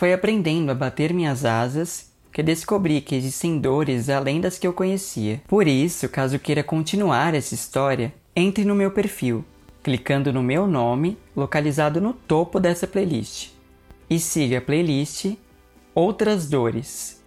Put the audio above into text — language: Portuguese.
Foi aprendendo a bater minhas asas que descobri que existem dores além das que eu conhecia. Por isso, caso queira continuar essa história, entre no meu perfil, clicando no meu nome, localizado no topo dessa playlist, e siga a playlist Outras Dores.